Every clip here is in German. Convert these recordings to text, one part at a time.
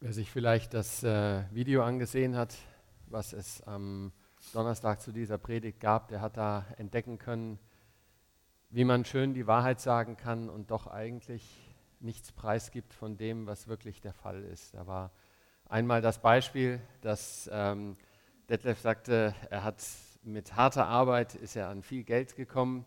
Wer sich vielleicht das äh, Video angesehen hat, was es am Donnerstag zu dieser Predigt gab, der hat da entdecken können, wie man schön die Wahrheit sagen kann und doch eigentlich nichts preisgibt von dem, was wirklich der Fall ist. Da war einmal das Beispiel, dass ähm, Detlef sagte, er hat mit harter Arbeit ist er an viel Geld gekommen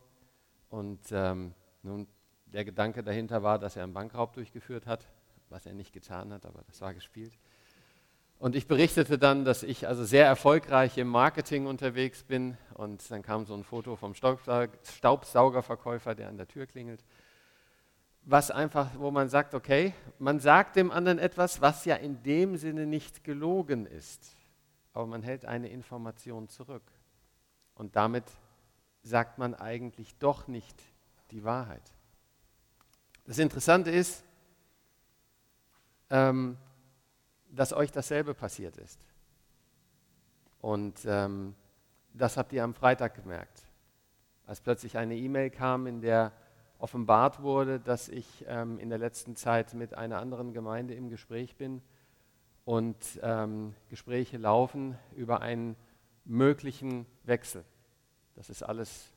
und ähm, nun der Gedanke dahinter war, dass er einen Bankraub durchgeführt hat was er nicht getan hat, aber das war gespielt. Und ich berichtete dann, dass ich also sehr erfolgreich im Marketing unterwegs bin. Und dann kam so ein Foto vom Staubsaugerverkäufer, der an der Tür klingelt. Was einfach, wo man sagt, okay, man sagt dem anderen etwas, was ja in dem Sinne nicht gelogen ist. Aber man hält eine Information zurück. Und damit sagt man eigentlich doch nicht die Wahrheit. Das Interessante ist, ähm, dass euch dasselbe passiert ist. Und ähm, das habt ihr am Freitag gemerkt, als plötzlich eine E-Mail kam, in der offenbart wurde, dass ich ähm, in der letzten Zeit mit einer anderen Gemeinde im Gespräch bin und ähm, Gespräche laufen über einen möglichen Wechsel. Das ist alles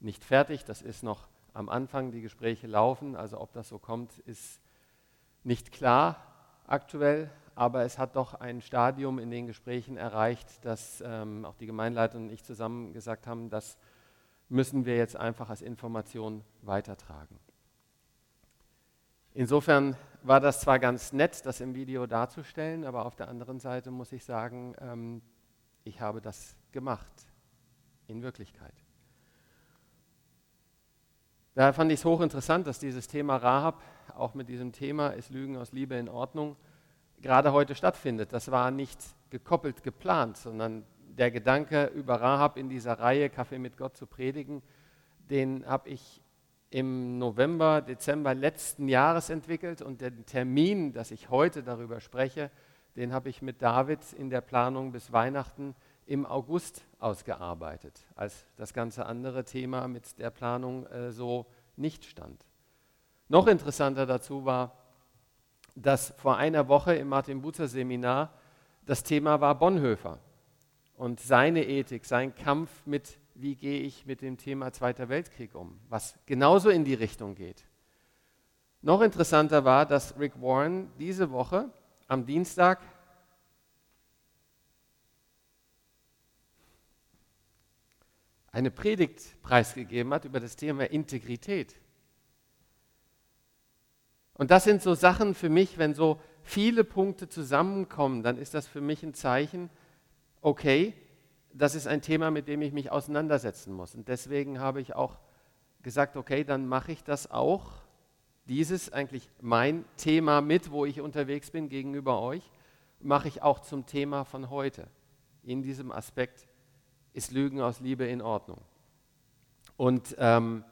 nicht fertig, das ist noch am Anfang, die Gespräche laufen, also ob das so kommt, ist nicht klar, aktuell, aber es hat doch ein Stadium in den Gesprächen erreicht, dass ähm, auch die Gemeinleitung und ich zusammen gesagt haben, das müssen wir jetzt einfach als Information weitertragen. Insofern war das zwar ganz nett, das im Video darzustellen, aber auf der anderen Seite muss ich sagen, ähm, ich habe das gemacht, in Wirklichkeit. Daher fand ich es hochinteressant, dass dieses Thema Rahab auch mit diesem Thema ist Lügen aus Liebe in Ordnung gerade heute stattfindet. Das war nicht gekoppelt geplant, sondern der Gedanke über Rahab in dieser Reihe Kaffee mit Gott zu predigen, den habe ich im November, Dezember letzten Jahres entwickelt und den Termin, dass ich heute darüber spreche, den habe ich mit David in der Planung bis Weihnachten im August ausgearbeitet, als das ganze andere Thema mit der Planung äh, so nicht stand. Noch interessanter dazu war, dass vor einer Woche im Martin Buzer Seminar das Thema war Bonhoeffer und seine Ethik, sein Kampf mit, wie gehe ich mit dem Thema Zweiter Weltkrieg um, was genauso in die Richtung geht. Noch interessanter war, dass Rick Warren diese Woche am Dienstag eine Predigt preisgegeben hat über das Thema Integrität. Und das sind so Sachen für mich, wenn so viele Punkte zusammenkommen, dann ist das für mich ein Zeichen, okay, das ist ein Thema, mit dem ich mich auseinandersetzen muss. Und deswegen habe ich auch gesagt, okay, dann mache ich das auch, dieses eigentlich mein Thema mit, wo ich unterwegs bin gegenüber euch, mache ich auch zum Thema von heute. In diesem Aspekt ist Lügen aus Liebe in Ordnung. Und ähm,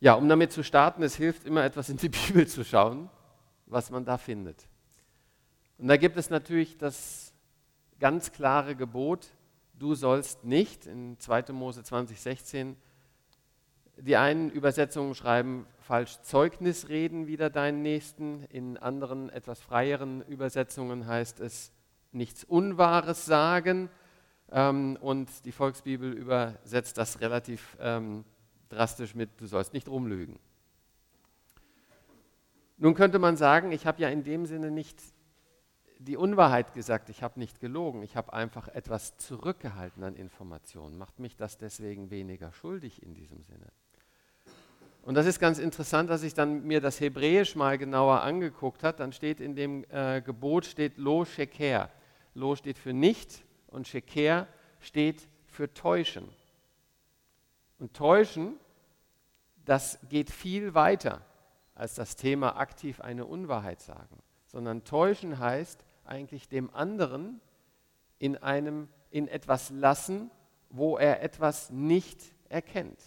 ja, um damit zu starten, es hilft immer etwas in die Bibel zu schauen, was man da findet. Und da gibt es natürlich das ganz klare Gebot, du sollst nicht, in 2. Mose 20, 16, die einen Übersetzungen schreiben falsch Zeugnis reden wieder deinen Nächsten, in anderen etwas freieren Übersetzungen heißt es nichts Unwahres sagen ähm, und die Volksbibel übersetzt das relativ ähm, drastisch mit, du sollst nicht rumlügen. Nun könnte man sagen, ich habe ja in dem Sinne nicht die Unwahrheit gesagt, ich habe nicht gelogen, ich habe einfach etwas zurückgehalten an Informationen. Macht mich das deswegen weniger schuldig in diesem Sinne? Und das ist ganz interessant, dass ich dann mir das Hebräisch mal genauer angeguckt habe. Dann steht in dem äh, Gebot steht Lo Sheker. Lo steht für nicht und Sheker steht für täuschen. Und täuschen, das geht viel weiter als das Thema aktiv eine Unwahrheit sagen, sondern täuschen heißt eigentlich dem anderen in einem in etwas lassen, wo er etwas nicht erkennt.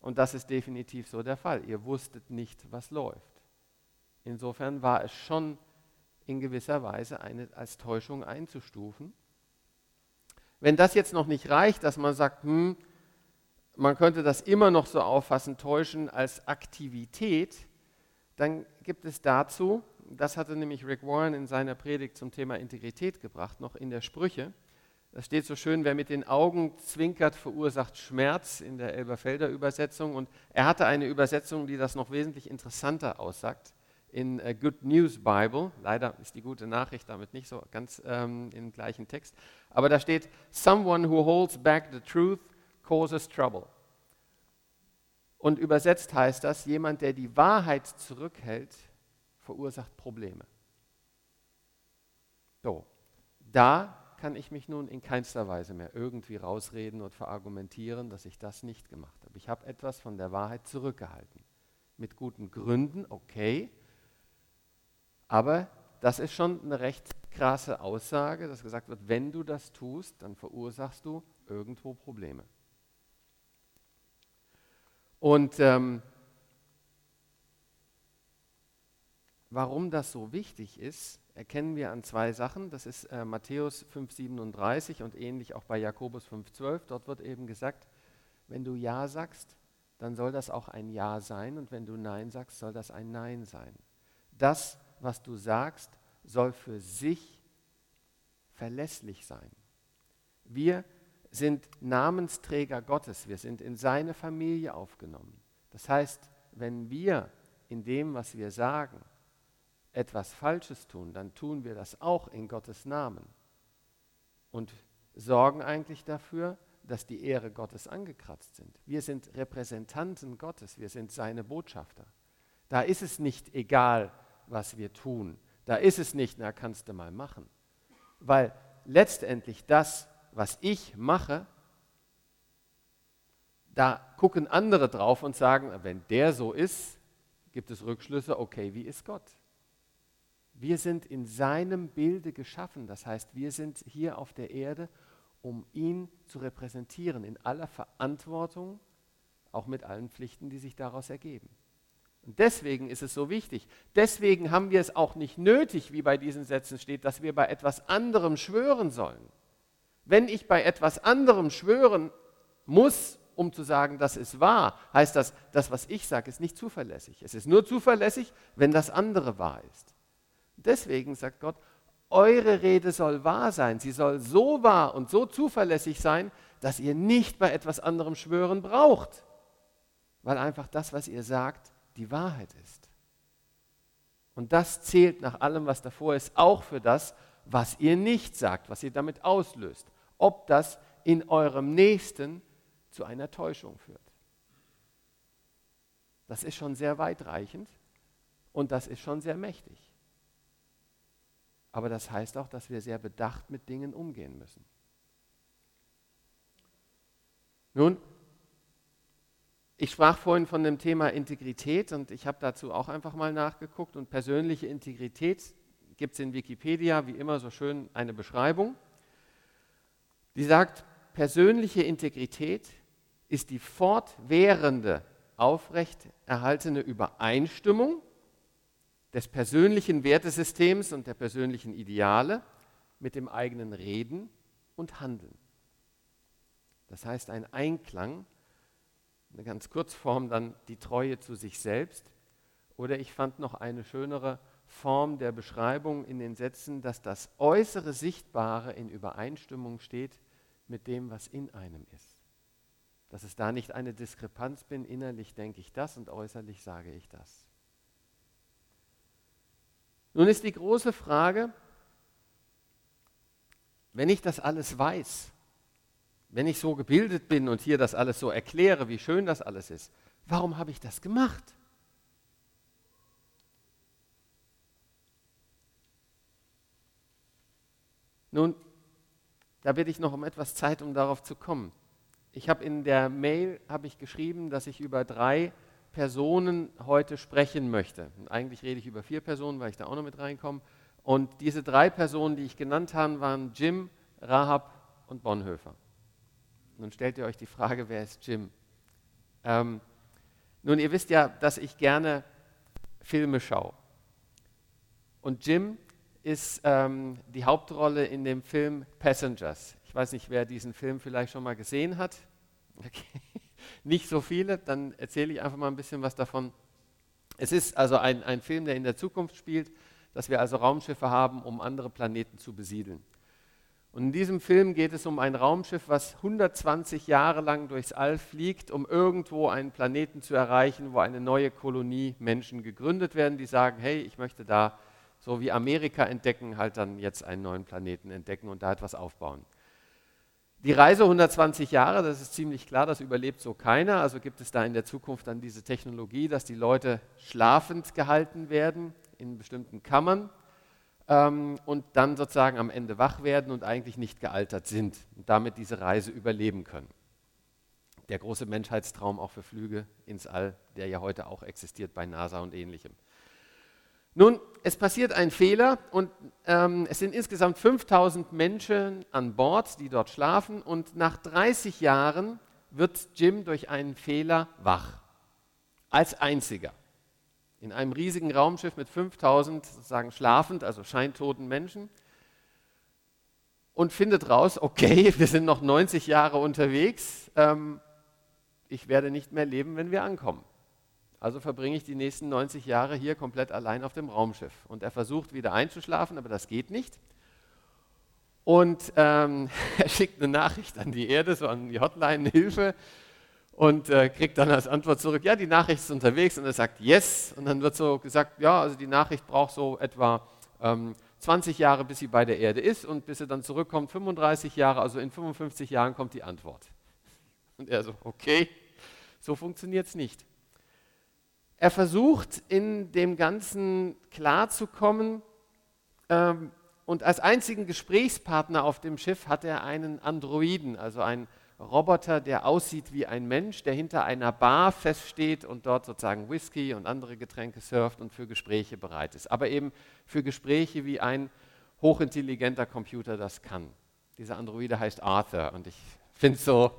Und das ist definitiv so der Fall. Ihr wusstet nicht, was läuft. Insofern war es schon in gewisser Weise eine, als Täuschung einzustufen. Wenn das jetzt noch nicht reicht, dass man sagt, hm, man könnte das immer noch so auffassen, täuschen als Aktivität, dann gibt es dazu das hatte nämlich Rick Warren in seiner Predigt zum Thema Integrität gebracht, noch in der Sprüche. Da steht so schön, wer mit den Augen zwinkert, verursacht Schmerz in der Elberfelder Übersetzung. Und er hatte eine Übersetzung, die das noch wesentlich interessanter aussagt. In uh, Good News Bible, leider ist die gute Nachricht damit nicht so ganz ähm, im gleichen Text, aber da steht, Someone who holds back the truth causes trouble. Und übersetzt heißt das, jemand, der die Wahrheit zurückhält, verursacht Probleme. So, da kann ich mich nun in keinster Weise mehr irgendwie rausreden und verargumentieren, dass ich das nicht gemacht habe. Ich habe etwas von der Wahrheit zurückgehalten. Mit guten Gründen, okay. Aber das ist schon eine recht krasse Aussage, dass gesagt wird, wenn du das tust, dann verursachst du irgendwo Probleme. Und ähm, warum das so wichtig ist, erkennen wir an zwei Sachen. Das ist äh, Matthäus 5,37 und ähnlich auch bei Jakobus 5,12. Dort wird eben gesagt, wenn du Ja sagst, dann soll das auch ein Ja sein und wenn du Nein sagst, soll das ein Nein sein. Das, was du sagst, soll für sich verlässlich sein. Wir sind Namensträger Gottes, wir sind in seine Familie aufgenommen. Das heißt, wenn wir in dem, was wir sagen, etwas Falsches tun, dann tun wir das auch in Gottes Namen und sorgen eigentlich dafür, dass die Ehre Gottes angekratzt sind. Wir sind Repräsentanten Gottes, wir sind seine Botschafter. Da ist es nicht egal, was wir tun. Da ist es nicht, na kannst du mal machen. Weil letztendlich das, was ich mache, da gucken andere drauf und sagen, wenn der so ist, gibt es Rückschlüsse, okay, wie ist Gott? Wir sind in seinem Bilde geschaffen. Das heißt, wir sind hier auf der Erde, um ihn zu repräsentieren in aller Verantwortung, auch mit allen Pflichten, die sich daraus ergeben. Und deswegen ist es so wichtig. Deswegen haben wir es auch nicht nötig, wie bei diesen Sätzen steht, dass wir bei etwas anderem schwören sollen. Wenn ich bei etwas anderem schwören muss, um zu sagen, das ist wahr, heißt das, das, was ich sage, ist nicht zuverlässig. Es ist nur zuverlässig, wenn das andere wahr ist. Deswegen sagt Gott, eure Rede soll wahr sein. Sie soll so wahr und so zuverlässig sein, dass ihr nicht bei etwas anderem schwören braucht, weil einfach das, was ihr sagt, die Wahrheit ist. Und das zählt nach allem, was davor ist, auch für das, was ihr nicht sagt, was ihr damit auslöst. Ob das in eurem Nächsten zu einer Täuschung führt. Das ist schon sehr weitreichend und das ist schon sehr mächtig. Aber das heißt auch, dass wir sehr bedacht mit Dingen umgehen müssen. Nun, ich sprach vorhin von dem Thema Integrität und ich habe dazu auch einfach mal nachgeguckt und persönliche Integrität gibt es in Wikipedia wie immer so schön eine Beschreibung. Die sagt, persönliche Integrität ist die fortwährende, aufrecht erhaltene Übereinstimmung des persönlichen Wertesystems und der persönlichen Ideale mit dem eigenen Reden und Handeln. Das heißt ein Einklang, eine ganz Kurzform dann die Treue zu sich selbst. Oder ich fand noch eine schönere Form der Beschreibung in den Sätzen, dass das äußere Sichtbare in Übereinstimmung steht mit dem, was in einem ist. Dass es da nicht eine Diskrepanz bin, innerlich denke ich das und äußerlich sage ich das. Nun ist die große Frage, wenn ich das alles weiß, wenn ich so gebildet bin und hier das alles so erkläre, wie schön das alles ist, warum habe ich das gemacht? Nun, da bitte ich noch um etwas Zeit, um darauf zu kommen. Ich habe in der Mail habe ich geschrieben, dass ich über drei Personen heute sprechen möchte. Und eigentlich rede ich über vier Personen, weil ich da auch noch mit reinkomme. Und diese drei Personen, die ich genannt habe, waren Jim, Rahab und Bonhoeffer. Nun stellt ihr euch die Frage, wer ist Jim? Ähm, nun, ihr wisst ja, dass ich gerne Filme schaue. Und Jim ist ähm, die Hauptrolle in dem Film Passengers. Ich weiß nicht, wer diesen Film vielleicht schon mal gesehen hat. Okay nicht so viele, dann erzähle ich einfach mal ein bisschen was davon. Es ist also ein, ein Film, der in der Zukunft spielt. dass wir also Raumschiffe haben, um andere Planeten zu besiedeln. Und in diesem Film geht es um ein Raumschiff, was 120 Jahre lang durchs All fliegt, um irgendwo einen Planeten zu erreichen, wo eine neue Kolonie Menschen gegründet werden, die sagen, hey, ich möchte da so wie Amerika entdecken, halt dann jetzt einen neuen Planeten entdecken und da etwas aufbauen. Die Reise 120 Jahre, das ist ziemlich klar, das überlebt so keiner. Also gibt es da in der Zukunft dann diese Technologie, dass die Leute schlafend gehalten werden in bestimmten Kammern ähm, und dann sozusagen am Ende wach werden und eigentlich nicht gealtert sind und damit diese Reise überleben können. Der große Menschheitstraum auch für Flüge ins All, der ja heute auch existiert bei NASA und ähnlichem. Nun, es passiert ein Fehler und ähm, es sind insgesamt 5000 Menschen an Bord, die dort schlafen und nach 30 Jahren wird Jim durch einen Fehler wach. Als einziger. In einem riesigen Raumschiff mit 5000 sozusagen schlafend, also scheintoten Menschen und findet raus, okay, wir sind noch 90 Jahre unterwegs, ähm, ich werde nicht mehr leben, wenn wir ankommen. Also verbringe ich die nächsten 90 Jahre hier komplett allein auf dem Raumschiff. Und er versucht wieder einzuschlafen, aber das geht nicht. Und ähm, er schickt eine Nachricht an die Erde, so an die Hotline, Hilfe, und äh, kriegt dann als Antwort zurück, ja, die Nachricht ist unterwegs. Und er sagt, yes. Und dann wird so gesagt, ja, also die Nachricht braucht so etwa ähm, 20 Jahre, bis sie bei der Erde ist. Und bis sie dann zurückkommt, 35 Jahre, also in 55 Jahren kommt die Antwort. Und er so, okay, so funktioniert es nicht. Er versucht in dem Ganzen klarzukommen ähm, und als einzigen Gesprächspartner auf dem Schiff hat er einen Androiden, also einen Roboter, der aussieht wie ein Mensch, der hinter einer Bar feststeht und dort sozusagen Whisky und andere Getränke surft und für Gespräche bereit ist. Aber eben für Gespräche wie ein hochintelligenter Computer das kann. Dieser Androide heißt Arthur und ich finde es so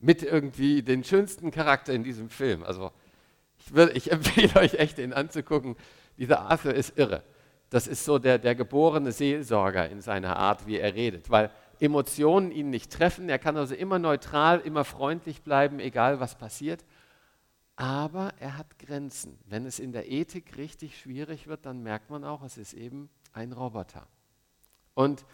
mit irgendwie den schönsten Charakter in diesem Film. Also ich, will, ich empfehle euch echt, den anzugucken. Dieser Arthur ist irre. Das ist so der, der geborene Seelsorger in seiner Art, wie er redet, weil Emotionen ihn nicht treffen. Er kann also immer neutral, immer freundlich bleiben, egal was passiert. Aber er hat Grenzen. Wenn es in der Ethik richtig schwierig wird, dann merkt man auch, es ist eben ein Roboter. Und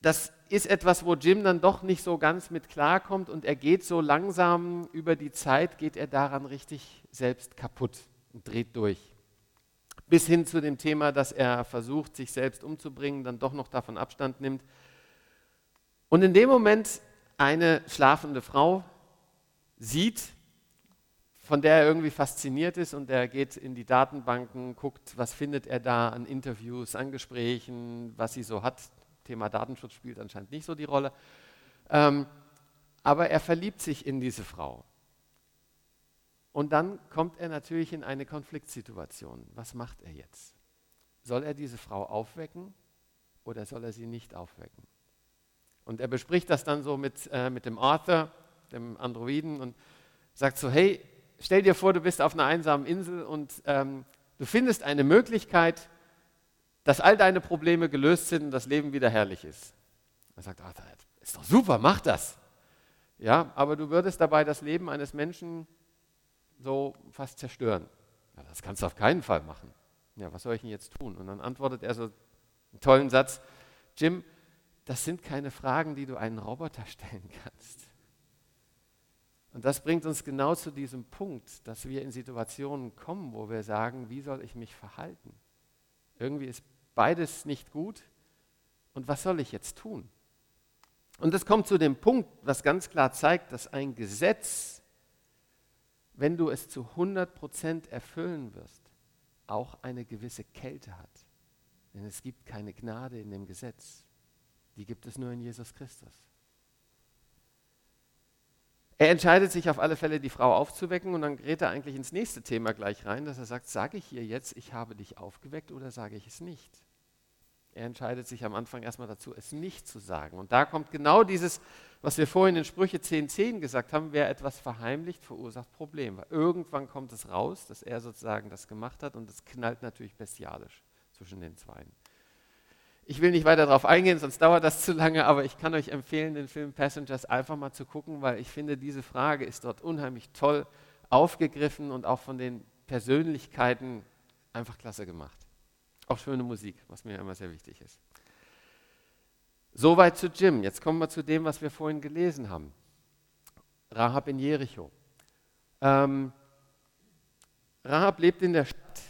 das ist etwas, wo Jim dann doch nicht so ganz mit klarkommt und er geht so langsam über die Zeit, geht er daran richtig selbst kaputt und dreht durch. Bis hin zu dem Thema, dass er versucht, sich selbst umzubringen, dann doch noch davon Abstand nimmt. Und in dem Moment eine schlafende Frau sieht, von der er irgendwie fasziniert ist und er geht in die Datenbanken, guckt, was findet er da an Interviews, an Gesprächen, was sie so hat, Thema Datenschutz spielt anscheinend nicht so die Rolle. Ähm, aber er verliebt sich in diese Frau. Und dann kommt er natürlich in eine Konfliktsituation. Was macht er jetzt? Soll er diese Frau aufwecken oder soll er sie nicht aufwecken? Und er bespricht das dann so mit, äh, mit dem Arthur, dem Androiden, und sagt so, hey, stell dir vor, du bist auf einer einsamen Insel und ähm, du findest eine Möglichkeit, dass all deine Probleme gelöst sind und das Leben wieder herrlich ist. Er sagt, ach, ist doch super, mach das. Ja, aber du würdest dabei das Leben eines Menschen so fast zerstören. Ja, das kannst du auf keinen Fall machen. Ja, was soll ich denn jetzt tun? Und dann antwortet er so einen tollen Satz, Jim, das sind keine Fragen, die du einen Roboter stellen kannst. Und das bringt uns genau zu diesem Punkt, dass wir in Situationen kommen, wo wir sagen, wie soll ich mich verhalten? Irgendwie ist beides nicht gut. Und was soll ich jetzt tun? Und es kommt zu dem Punkt, was ganz klar zeigt, dass ein Gesetz, wenn du es zu 100% erfüllen wirst, auch eine gewisse Kälte hat. Denn es gibt keine Gnade in dem Gesetz. Die gibt es nur in Jesus Christus. Er entscheidet sich auf alle Fälle, die Frau aufzuwecken und dann gerät er eigentlich ins nächste Thema gleich rein, dass er sagt, sage ich ihr jetzt, ich habe dich aufgeweckt oder sage ich es nicht? Er entscheidet sich am Anfang erstmal dazu, es nicht zu sagen. Und da kommt genau dieses, was wir vorhin in Sprüche 10.10 10 gesagt haben, wer etwas verheimlicht, verursacht Probleme. Irgendwann kommt es raus, dass er sozusagen das gemacht hat und es knallt natürlich bestialisch zwischen den Zweien. Ich will nicht weiter darauf eingehen, sonst dauert das zu lange, aber ich kann euch empfehlen, den Film Passengers einfach mal zu gucken, weil ich finde, diese Frage ist dort unheimlich toll aufgegriffen und auch von den Persönlichkeiten einfach klasse gemacht. Auch schöne Musik, was mir immer sehr wichtig ist. Soweit zu Jim. Jetzt kommen wir zu dem, was wir vorhin gelesen haben. Rahab in Jericho. Ähm, Rahab lebt in der Stadt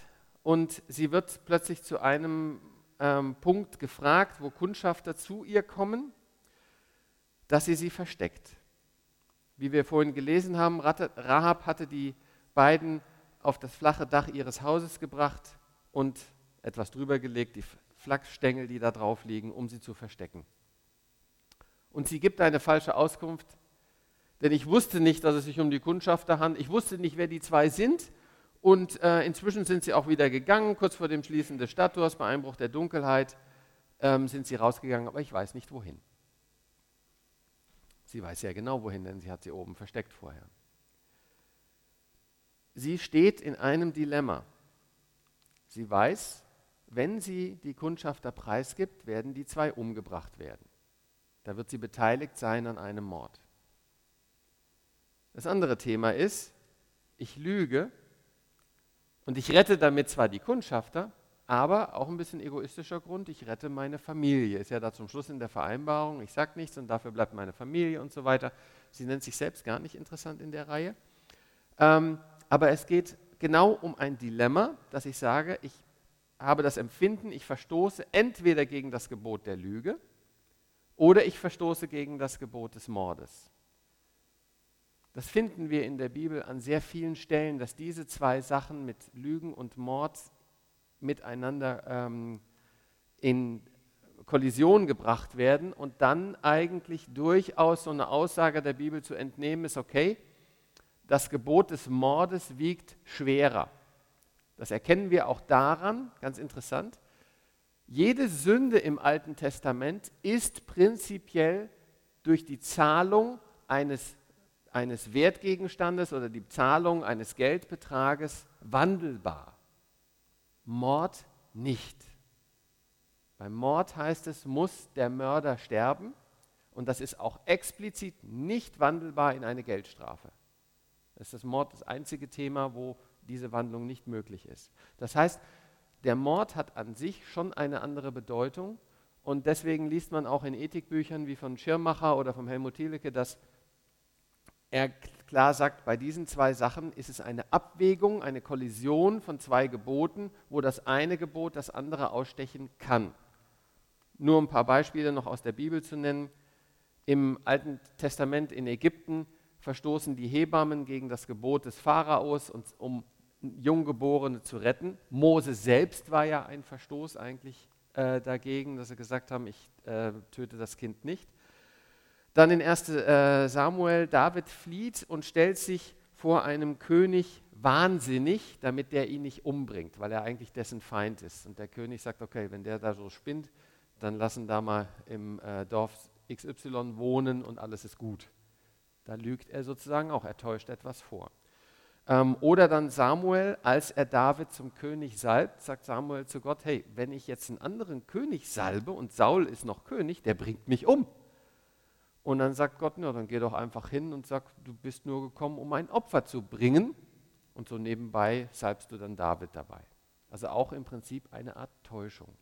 und sie wird plötzlich zu einem ähm, Punkt gefragt, wo Kundschafter zu ihr kommen, dass sie sie versteckt. Wie wir vorhin gelesen haben, Rahab hatte die beiden auf das flache Dach ihres Hauses gebracht und etwas drüber gelegt, die Flachsstängel, die da drauf liegen, um sie zu verstecken. Und sie gibt eine falsche Auskunft, denn ich wusste nicht, dass es sich um die Kundschafter handelt. Ich wusste nicht, wer die zwei sind. Und äh, inzwischen sind sie auch wieder gegangen, kurz vor dem Schließen des Stadttors, bei Einbruch der Dunkelheit, ähm, sind sie rausgegangen, aber ich weiß nicht wohin. Sie weiß ja genau wohin, denn sie hat sie oben versteckt vorher. Sie steht in einem Dilemma. Sie weiß, wenn sie die Kundschafter preisgibt, werden die zwei umgebracht werden. Da wird sie beteiligt sein an einem Mord. Das andere Thema ist, ich lüge und ich rette damit zwar die Kundschafter, aber auch ein bisschen egoistischer Grund, ich rette meine Familie. Ist ja da zum Schluss in der Vereinbarung, ich sage nichts und dafür bleibt meine Familie und so weiter. Sie nennt sich selbst gar nicht interessant in der Reihe. Ähm, aber es geht genau um ein Dilemma, dass ich sage, ich habe das Empfinden, ich verstoße entweder gegen das Gebot der Lüge oder ich verstoße gegen das Gebot des Mordes. Das finden wir in der Bibel an sehr vielen Stellen, dass diese zwei Sachen mit Lügen und Mord miteinander ähm, in Kollision gebracht werden und dann eigentlich durchaus so eine Aussage der Bibel zu entnehmen ist, okay, das Gebot des Mordes wiegt schwerer. Das erkennen wir auch daran, ganz interessant, jede Sünde im Alten Testament ist prinzipiell durch die Zahlung eines eines Wertgegenstandes oder die Zahlung eines Geldbetrages wandelbar. Mord nicht. Beim Mord heißt es, muss der Mörder sterben und das ist auch explizit nicht wandelbar in eine Geldstrafe. Das ist das Mord das einzige Thema, wo diese Wandlung nicht möglich ist. Das heißt, der Mord hat an sich schon eine andere Bedeutung und deswegen liest man auch in Ethikbüchern wie von Schirmacher oder vom Helmut Thielecke, dass er klar sagt, bei diesen zwei Sachen ist es eine Abwägung, eine Kollision von zwei Geboten, wo das eine Gebot das andere ausstechen kann. Nur ein paar Beispiele noch aus der Bibel zu nennen. Im Alten Testament in Ägypten verstoßen die Hebammen gegen das Gebot des Pharaos, um Junggeborene zu retten. Mose selbst war ja ein Verstoß eigentlich äh, dagegen, dass sie gesagt haben, ich äh, töte das Kind nicht. Dann in 1 äh, Samuel, David flieht und stellt sich vor einem König wahnsinnig, damit der ihn nicht umbringt, weil er eigentlich dessen Feind ist. Und der König sagt, okay, wenn der da so spinnt, dann lassen da mal im äh, Dorf XY wohnen und alles ist gut. Da lügt er sozusagen auch, er täuscht etwas vor. Ähm, oder dann Samuel, als er David zum König salbt, sagt Samuel zu Gott, hey, wenn ich jetzt einen anderen König salbe und Saul ist noch König, der bringt mich um. Und dann sagt Gott, na, dann geh doch einfach hin und sag, du bist nur gekommen, um ein Opfer zu bringen. Und so nebenbei salbst du dann David dabei. Also auch im Prinzip eine Art Täuschung.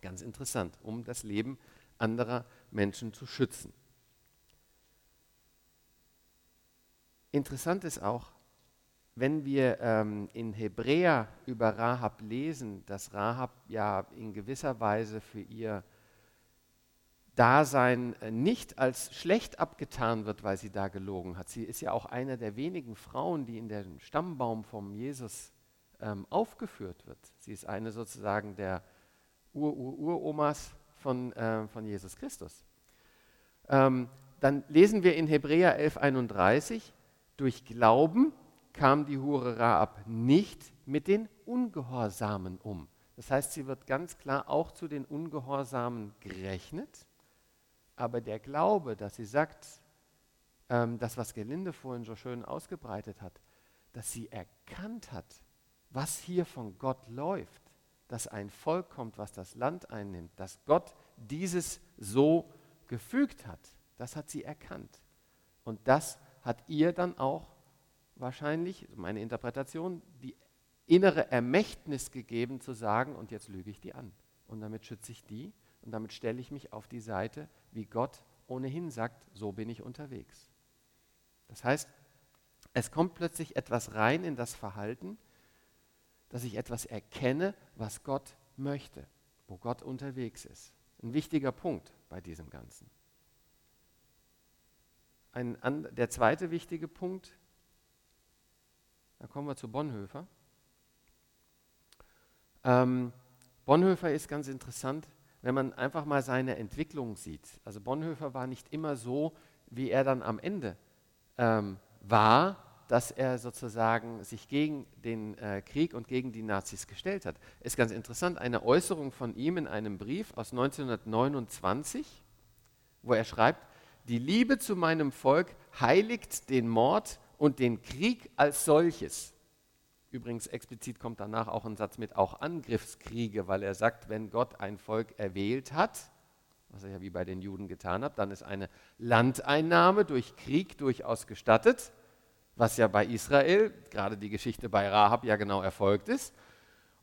Ganz interessant, um das Leben anderer Menschen zu schützen. Interessant ist auch, wenn wir ähm, in Hebräer über Rahab lesen, dass Rahab ja in gewisser Weise für ihr Dasein äh, nicht als schlecht abgetan wird, weil sie da gelogen hat. Sie ist ja auch eine der wenigen Frauen, die in den Stammbaum vom Jesus ähm, aufgeführt wird. Sie ist eine sozusagen der Ur-Ur-Uromas von, äh, von Jesus Christus. Ähm, dann lesen wir in Hebräer 11,31, durch Glauben kam die Hure Raab nicht mit den Ungehorsamen um. Das heißt, sie wird ganz klar auch zu den Ungehorsamen gerechnet aber der Glaube, dass sie sagt, ähm, das, was Gelinde vorhin so schön ausgebreitet hat, dass sie erkannt hat, was hier von Gott läuft, dass ein Volk kommt, was das Land einnimmt, dass Gott dieses so gefügt hat, das hat sie erkannt. Und das hat ihr dann auch wahrscheinlich, meine Interpretation, die innere Ermächtnis gegeben zu sagen, und jetzt lüge ich die an. Und damit schütze ich die und damit stelle ich mich auf die Seite, wie Gott ohnehin sagt, so bin ich unterwegs. Das heißt, es kommt plötzlich etwas rein in das Verhalten, dass ich etwas erkenne, was Gott möchte, wo Gott unterwegs ist. Ein wichtiger Punkt bei diesem Ganzen. Ein, der zweite wichtige Punkt, da kommen wir zu Bonhoeffer. Ähm, Bonhoeffer ist ganz interessant, wenn man einfach mal seine Entwicklung sieht. Also Bonhoeffer war nicht immer so, wie er dann am Ende ähm, war, dass er sozusagen sich gegen den äh, Krieg und gegen die Nazis gestellt hat. Ist ganz interessant, eine Äußerung von ihm in einem Brief aus 1929, wo er schreibt, die Liebe zu meinem Volk heiligt den Mord und den Krieg als solches. Übrigens explizit kommt danach auch ein Satz mit auch Angriffskriege, weil er sagt, wenn Gott ein Volk erwählt hat, was er ja wie bei den Juden getan hat, dann ist eine Landeinnahme durch Krieg durchaus gestattet, was ja bei Israel, gerade die Geschichte bei Rahab ja genau erfolgt ist.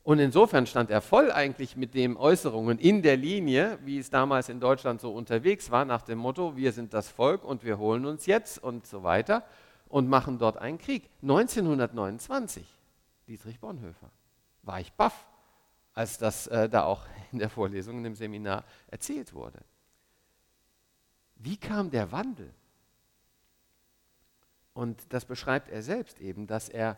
Und insofern stand er voll eigentlich mit den Äußerungen in der Linie, wie es damals in Deutschland so unterwegs war, nach dem Motto, wir sind das Volk und wir holen uns jetzt und so weiter und machen dort einen Krieg. 1929, Dietrich Bonhoeffer, war ich baff, als das äh, da auch in der Vorlesung, in dem Seminar erzählt wurde. Wie kam der Wandel? Und das beschreibt er selbst eben, dass er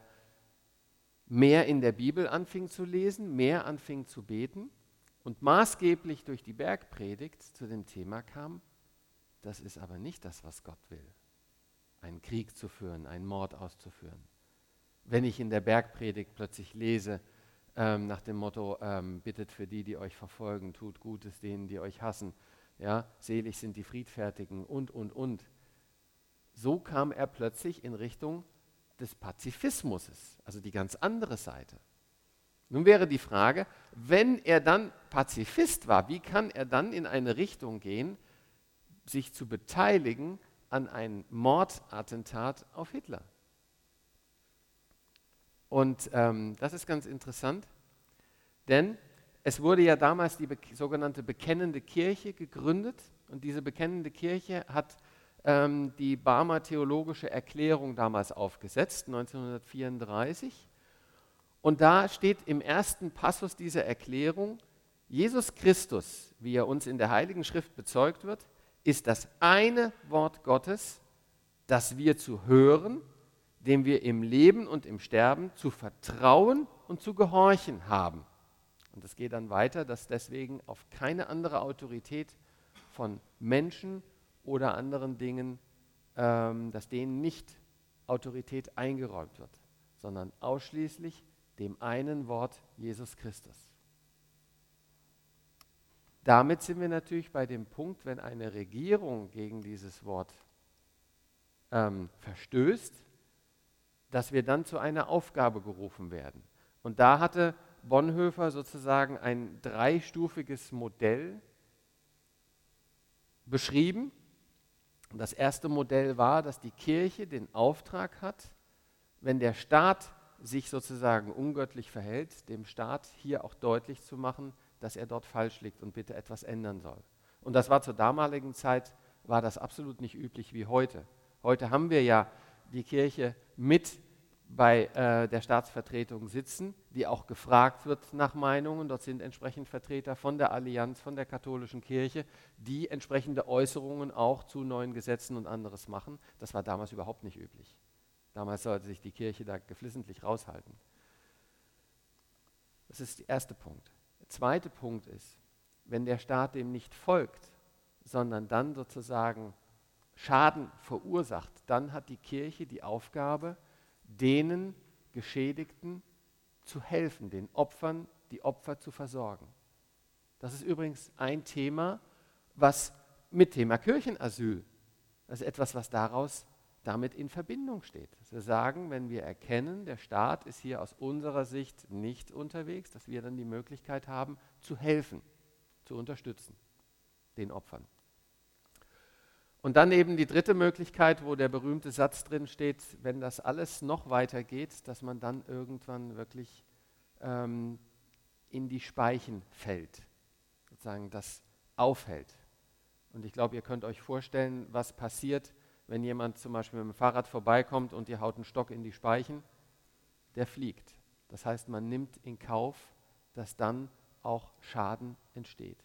mehr in der Bibel anfing zu lesen, mehr anfing zu beten und maßgeblich durch die Bergpredigt zu dem Thema kam, das ist aber nicht das, was Gott will, einen Krieg zu führen, einen Mord auszuführen. Wenn ich in der Bergpredigt plötzlich lese, ähm, nach dem Motto, ähm, bittet für die, die euch verfolgen, tut Gutes denen, die euch hassen, ja, selig sind die Friedfertigen und, und, und. So kam er plötzlich in Richtung des Pazifismus, also die ganz andere Seite. Nun wäre die Frage, wenn er dann Pazifist war, wie kann er dann in eine Richtung gehen, sich zu beteiligen an einem Mordattentat auf Hitler? Und ähm, das ist ganz interessant, denn es wurde ja damals die be sogenannte Bekennende Kirche gegründet und diese Bekennende Kirche hat ähm, die Barmer Theologische Erklärung damals aufgesetzt, 1934. Und da steht im ersten Passus dieser Erklärung, Jesus Christus, wie er uns in der Heiligen Schrift bezeugt wird, ist das eine Wort Gottes, das wir zu hören, dem wir im Leben und im Sterben zu vertrauen und zu gehorchen haben. Und es geht dann weiter, dass deswegen auf keine andere Autorität von Menschen oder anderen Dingen, ähm, dass denen nicht Autorität eingeräumt wird, sondern ausschließlich dem einen Wort Jesus Christus. Damit sind wir natürlich bei dem Punkt, wenn eine Regierung gegen dieses Wort ähm, verstößt, dass wir dann zu einer Aufgabe gerufen werden. Und da hatte Bonhoeffer sozusagen ein dreistufiges Modell beschrieben, das erste Modell war, dass die Kirche den Auftrag hat, wenn der Staat sich sozusagen ungöttlich verhält, dem Staat hier auch deutlich zu machen, dass er dort falsch liegt und bitte etwas ändern soll. Und das war zur damaligen Zeit, war das absolut nicht üblich wie heute. Heute haben wir ja die Kirche mit bei äh, der Staatsvertretung sitzen, die auch gefragt wird nach Meinungen. Dort sind entsprechend Vertreter von der Allianz, von der katholischen Kirche, die entsprechende Äußerungen auch zu neuen Gesetzen und anderes machen. Das war damals überhaupt nicht üblich. Damals sollte sich die Kirche da geflissentlich raushalten. Das ist der erste Punkt. Der zweite Punkt ist, wenn der Staat dem nicht folgt, sondern dann sozusagen Schaden verursacht, dann hat die Kirche die Aufgabe, denen Geschädigten zu helfen, den Opfern, die Opfer zu versorgen. Das ist übrigens ein Thema, was mit Thema Kirchenasyl, das ist etwas, was daraus damit in Verbindung steht. Wir sagen, wenn wir erkennen, der Staat ist hier aus unserer Sicht nicht unterwegs, dass wir dann die Möglichkeit haben, zu helfen, zu unterstützen, den Opfern. Und dann eben die dritte Möglichkeit, wo der berühmte Satz drin steht, wenn das alles noch weiter geht, dass man dann irgendwann wirklich ähm, in die Speichen fällt, sozusagen das aufhält. Und ich glaube, ihr könnt euch vorstellen, was passiert, wenn jemand zum Beispiel mit dem Fahrrad vorbeikommt und ihr haut einen Stock in die Speichen, der fliegt. Das heißt, man nimmt in Kauf, dass dann auch Schaden entsteht.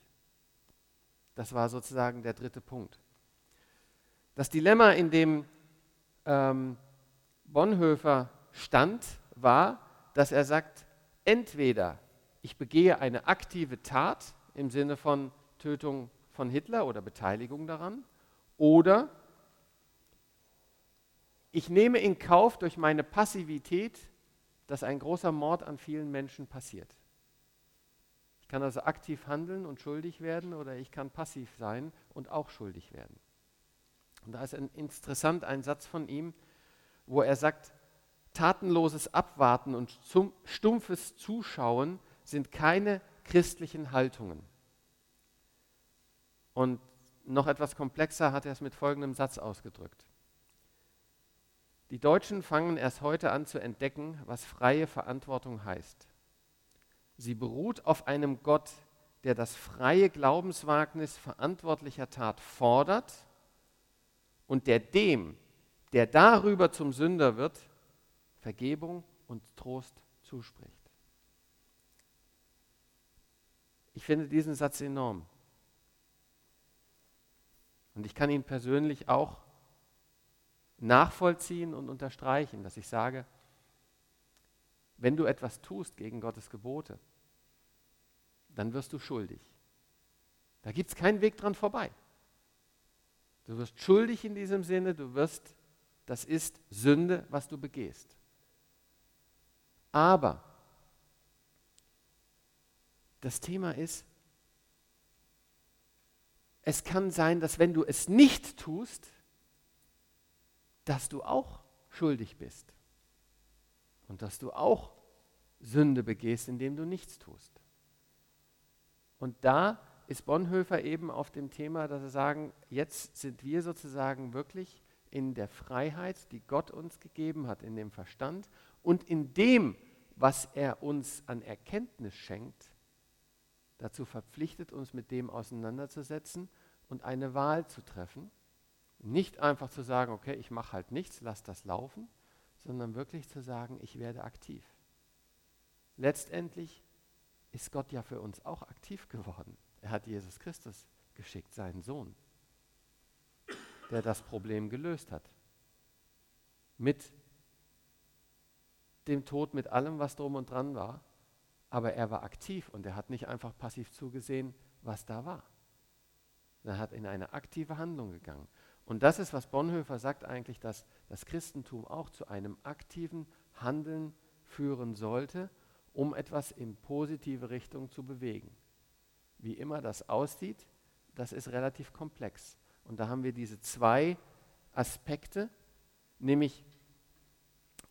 Das war sozusagen der dritte Punkt. Das Dilemma, in dem ähm, Bonhoeffer stand, war, dass er sagt, entweder ich begehe eine aktive Tat im Sinne von Tötung von Hitler oder Beteiligung daran, oder ich nehme in Kauf durch meine Passivität, dass ein großer Mord an vielen Menschen passiert. Ich kann also aktiv handeln und schuldig werden oder ich kann passiv sein und auch schuldig werden. Und da ist ein, interessant ein Satz von ihm, wo er sagt, tatenloses Abwarten und stumpfes Zuschauen sind keine christlichen Haltungen. Und noch etwas komplexer hat er es mit folgendem Satz ausgedrückt. Die Deutschen fangen erst heute an zu entdecken, was freie Verantwortung heißt. Sie beruht auf einem Gott, der das freie Glaubenswagnis verantwortlicher Tat fordert und der dem, der darüber zum Sünder wird, Vergebung und Trost zuspricht. Ich finde diesen Satz enorm. Und ich kann ihn persönlich auch nachvollziehen und unterstreichen, dass ich sage, wenn du etwas tust gegen Gottes Gebote, dann wirst du schuldig. Da gibt es keinen Weg dran vorbei. Du wirst schuldig in diesem Sinne, du wirst, das ist Sünde, was du begehst. Aber das Thema ist, es kann sein, dass wenn du es nicht tust, dass du auch schuldig bist und dass du auch Sünde begehst, indem du nichts tust. Und da ist Bonhoeffer eben auf dem Thema, dass er sagen, jetzt sind wir sozusagen wirklich in der Freiheit, die Gott uns gegeben hat, in dem Verstand und in dem, was er uns an Erkenntnis schenkt, dazu verpflichtet, uns mit dem auseinanderzusetzen und eine Wahl zu treffen. Nicht einfach zu sagen, okay, ich mache halt nichts, lass das laufen, sondern wirklich zu sagen, ich werde aktiv. Letztendlich ist Gott ja für uns auch aktiv geworden. Er hat Jesus Christus geschickt, seinen Sohn, der das Problem gelöst hat. Mit dem Tod, mit allem, was drum und dran war. Aber er war aktiv und er hat nicht einfach passiv zugesehen, was da war. Er hat in eine aktive Handlung gegangen. Und das ist, was Bonhoeffer sagt eigentlich, dass das Christentum auch zu einem aktiven Handeln führen sollte, um etwas in positive Richtung zu bewegen. Wie immer das aussieht, das ist relativ komplex. Und da haben wir diese zwei Aspekte, nämlich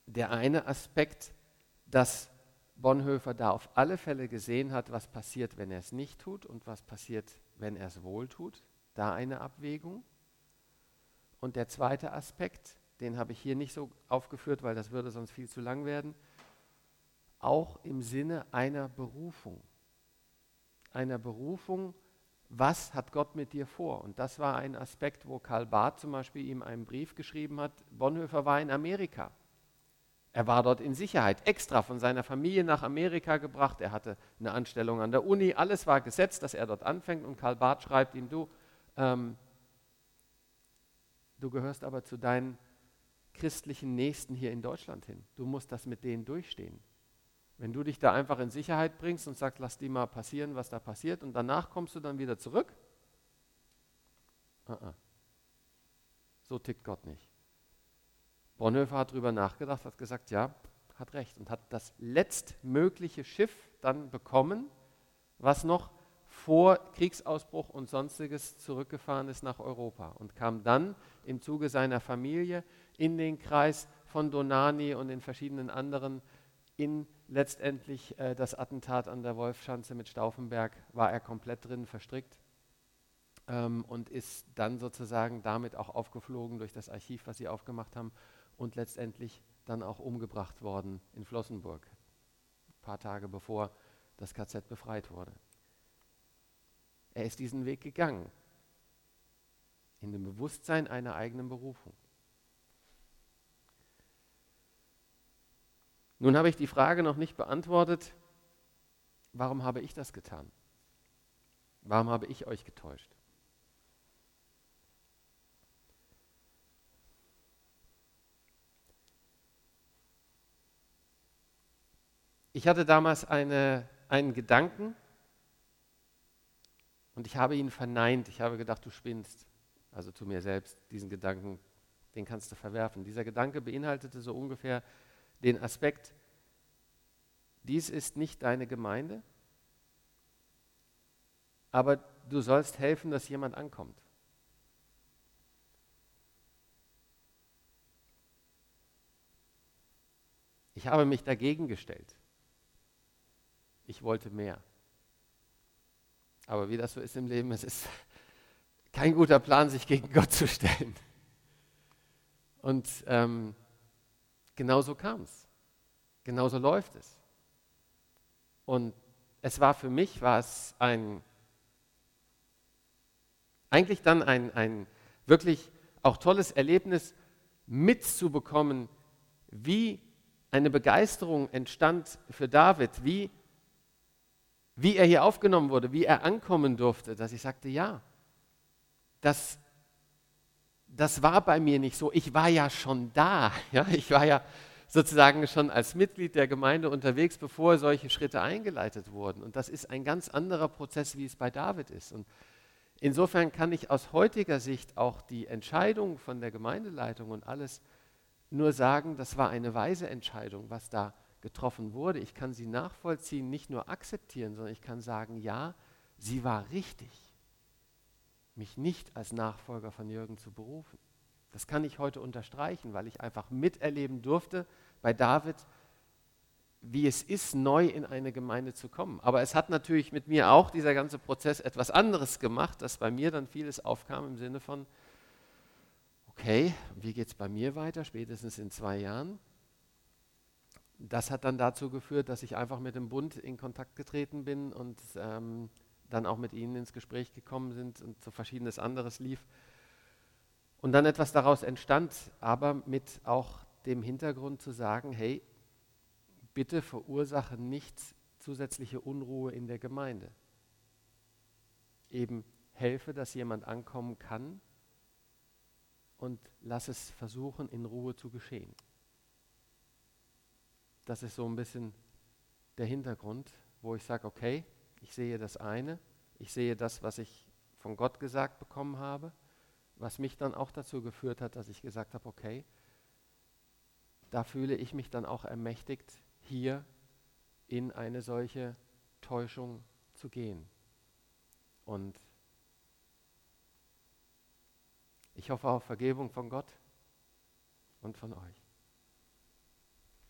der eine Aspekt, dass Bonhoeffer da auf alle Fälle gesehen hat, was passiert, wenn er es nicht tut und was passiert, wenn er es wohl tut. Da eine Abwägung. Und der zweite Aspekt, den habe ich hier nicht so aufgeführt, weil das würde sonst viel zu lang werden, auch im Sinne einer Berufung einer Berufung, was hat Gott mit dir vor? Und das war ein Aspekt, wo Karl Barth zum Beispiel ihm einen Brief geschrieben hat. Bonhoeffer war in Amerika. Er war dort in Sicherheit, extra von seiner Familie nach Amerika gebracht. Er hatte eine Anstellung an der Uni. Alles war gesetzt, dass er dort anfängt. Und Karl Barth schreibt ihm, du, ähm, du gehörst aber zu deinen christlichen Nächsten hier in Deutschland hin. Du musst das mit denen durchstehen. Wenn du dich da einfach in Sicherheit bringst und sagst, lass die mal passieren, was da passiert, und danach kommst du dann wieder zurück, uh -uh. so tickt Gott nicht. Bonhoeffer hat darüber nachgedacht, hat gesagt, ja, hat recht, und hat das letztmögliche Schiff dann bekommen, was noch vor Kriegsausbruch und sonstiges zurückgefahren ist nach Europa und kam dann im Zuge seiner Familie in den Kreis von Donani und in verschiedenen anderen in letztendlich äh, das Attentat an der Wolfschanze mit Stauffenberg war er komplett drin verstrickt. ähm, und ist dann sozusagen damit auch aufgeflogen durch das Archiv, was sie aufgemacht haben und letztendlich dann auch umgebracht worden in Flossenburg, ein paar Tage bevor das KZ befreit wurde. Er ist diesen Weg gegangen, in dem Bewusstsein einer eigenen Berufung. Nun habe ich die Frage noch nicht beantwortet, warum habe ich das getan? Warum habe ich euch getäuscht? Ich hatte damals eine, einen Gedanken und ich habe ihn verneint. Ich habe gedacht, du spinnst. Also zu mir selbst, diesen Gedanken, den kannst du verwerfen. Dieser Gedanke beinhaltete so ungefähr den Aspekt, dies ist nicht deine Gemeinde, aber du sollst helfen, dass jemand ankommt. Ich habe mich dagegen gestellt. Ich wollte mehr. Aber wie das so ist im Leben, es ist kein guter Plan, sich gegen Gott zu stellen. Und ähm, genauso kam es. Genauso läuft es. Und es war für mich, war es ein, eigentlich dann ein, ein wirklich auch tolles Erlebnis mitzubekommen, wie eine Begeisterung entstand für David, wie wie er hier aufgenommen wurde, wie er ankommen durfte, dass ich sagte, ja, das, das war bei mir nicht so. Ich war ja schon da. Ja? Ich war ja sozusagen schon als Mitglied der Gemeinde unterwegs, bevor solche Schritte eingeleitet wurden. Und das ist ein ganz anderer Prozess, wie es bei David ist. Und insofern kann ich aus heutiger Sicht auch die Entscheidung von der Gemeindeleitung und alles nur sagen, das war eine weise Entscheidung, was da getroffen wurde. Ich kann sie nachvollziehen, nicht nur akzeptieren, sondern ich kann sagen, ja, sie war richtig, mich nicht als Nachfolger von Jürgen zu berufen. Das kann ich heute unterstreichen, weil ich einfach miterleben durfte bei David, wie es ist, neu in eine Gemeinde zu kommen. Aber es hat natürlich mit mir auch dieser ganze Prozess etwas anderes gemacht, dass bei mir dann vieles aufkam im Sinne von, okay, wie geht es bei mir weiter, spätestens in zwei Jahren? das hat dann dazu geführt, dass ich einfach mit dem Bund in Kontakt getreten bin und ähm, dann auch mit ihnen ins Gespräch gekommen sind und so verschiedenes anderes lief. Und dann etwas daraus entstand, aber mit auch dem Hintergrund zu sagen, hey, bitte verursache nicht zusätzliche Unruhe in der Gemeinde. Eben helfe, dass jemand ankommen kann und lass es versuchen, in Ruhe zu geschehen. Das ist so ein bisschen der Hintergrund, wo ich sage, okay, ich sehe das eine, ich sehe das, was ich von Gott gesagt bekommen habe, was mich dann auch dazu geführt hat, dass ich gesagt habe, okay, da fühle ich mich dann auch ermächtigt, hier in eine solche Täuschung zu gehen. Und ich hoffe auf Vergebung von Gott und von euch.